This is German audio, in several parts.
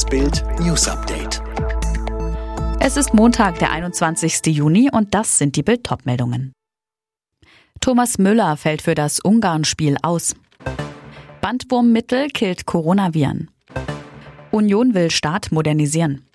Das Bild News Update. Es ist Montag, der 21. Juni und das sind die Bild meldungen Thomas Müller fällt für das Ungarn-Spiel aus. Bandwurmmittel killt Coronaviren. Union will Staat modernisieren.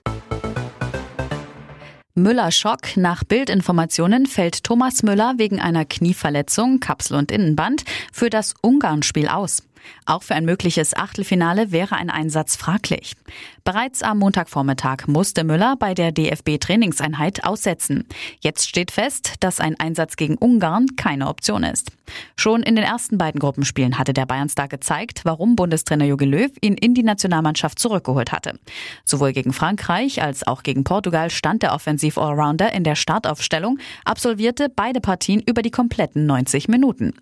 Müller Schock. Nach Bildinformationen fällt Thomas Müller wegen einer Knieverletzung, Kapsel- und Innenband, für das Ungarn-Spiel aus. Auch für ein mögliches Achtelfinale wäre ein Einsatz fraglich. Bereits am Montagvormittag musste Müller bei der DFB-Trainingseinheit aussetzen. Jetzt steht fest, dass ein Einsatz gegen Ungarn keine Option ist. Schon in den ersten beiden Gruppenspielen hatte der Bayernstar gezeigt, warum Bundestrainer Jogi Löw ihn in die Nationalmannschaft zurückgeholt hatte. Sowohl gegen Frankreich als auch gegen Portugal stand der Offensiv-Allrounder in der Startaufstellung, absolvierte beide Partien über die kompletten 90 Minuten.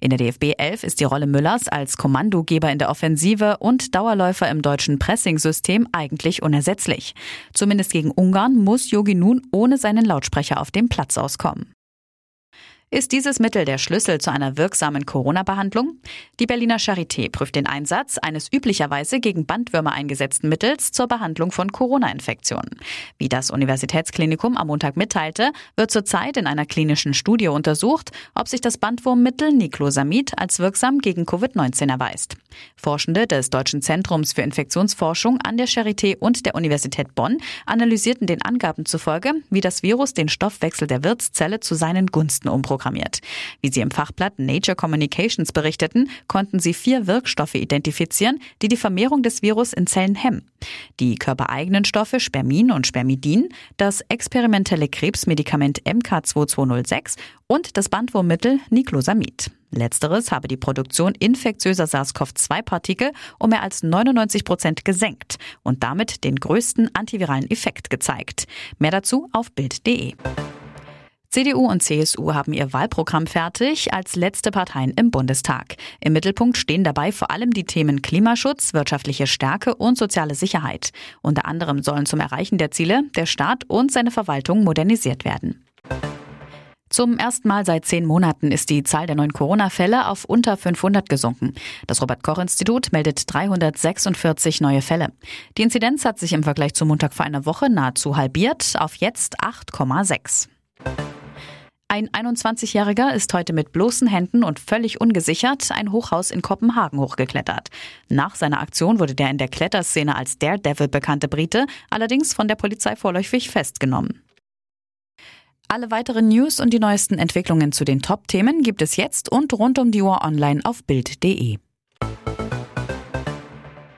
In der DFB 11 ist die Rolle Müllers als Kommandogeber in der Offensive und Dauerläufer im deutschen Pressingsystem eigentlich unersetzlich. Zumindest gegen Ungarn muss Yogi nun ohne seinen Lautsprecher auf dem Platz auskommen. Ist dieses Mittel der Schlüssel zu einer wirksamen Corona-Behandlung? Die Berliner Charité prüft den Einsatz eines üblicherweise gegen Bandwürmer eingesetzten Mittels zur Behandlung von Corona-Infektionen. Wie das Universitätsklinikum am Montag mitteilte, wird zurzeit in einer klinischen Studie untersucht, ob sich das Bandwurmmittel Niclosamid als wirksam gegen Covid-19 erweist. Forschende des Deutschen Zentrums für Infektionsforschung an der Charité und der Universität Bonn analysierten den Angaben zufolge, wie das Virus den Stoffwechsel der Wirtszelle zu seinen Gunsten umprogrammiert programmiert. Wie sie im Fachblatt Nature Communications berichteten, konnten sie vier Wirkstoffe identifizieren, die die Vermehrung des Virus in Zellen hemmen. Die körpereigenen Stoffe Spermin und Spermidin, das experimentelle Krebsmedikament MK2206 und das Bandwurmmittel Niclosamid. Letzteres habe die Produktion infektiöser SARS-CoV-2-Partikel um mehr als 99 Prozent gesenkt und damit den größten antiviralen Effekt gezeigt. Mehr dazu auf Bild.de. CDU und CSU haben ihr Wahlprogramm fertig als letzte Parteien im Bundestag. Im Mittelpunkt stehen dabei vor allem die Themen Klimaschutz, wirtschaftliche Stärke und soziale Sicherheit. Unter anderem sollen zum Erreichen der Ziele der Staat und seine Verwaltung modernisiert werden. Zum ersten Mal seit zehn Monaten ist die Zahl der neuen Corona-Fälle auf unter 500 gesunken. Das Robert-Koch-Institut meldet 346 neue Fälle. Die Inzidenz hat sich im Vergleich zum Montag vor einer Woche nahezu halbiert auf jetzt 8,6. Ein 21-Jähriger ist heute mit bloßen Händen und völlig ungesichert ein Hochhaus in Kopenhagen hochgeklettert. Nach seiner Aktion wurde der in der Kletterszene als Daredevil bekannte Brite allerdings von der Polizei vorläufig festgenommen. Alle weiteren News und die neuesten Entwicklungen zu den Top-Themen gibt es jetzt und rund um die Uhr online auf Bild.de.